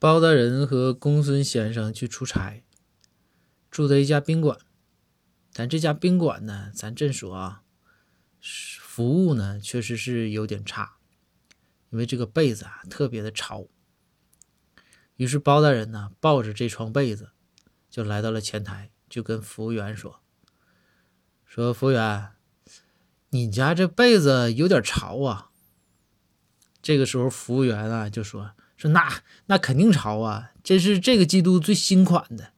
包大人和公孙先生去出差，住在一家宾馆。但这家宾馆呢，咱这么说啊，服务呢确实是有点差，因为这个被子啊特别的潮。于是包大人呢抱着这床被子，就来到了前台，就跟服务员说：“说服务员，你家这被子有点潮啊。”这个时候服务员啊就说。说那那肯定潮啊！这是这个季度最新款的，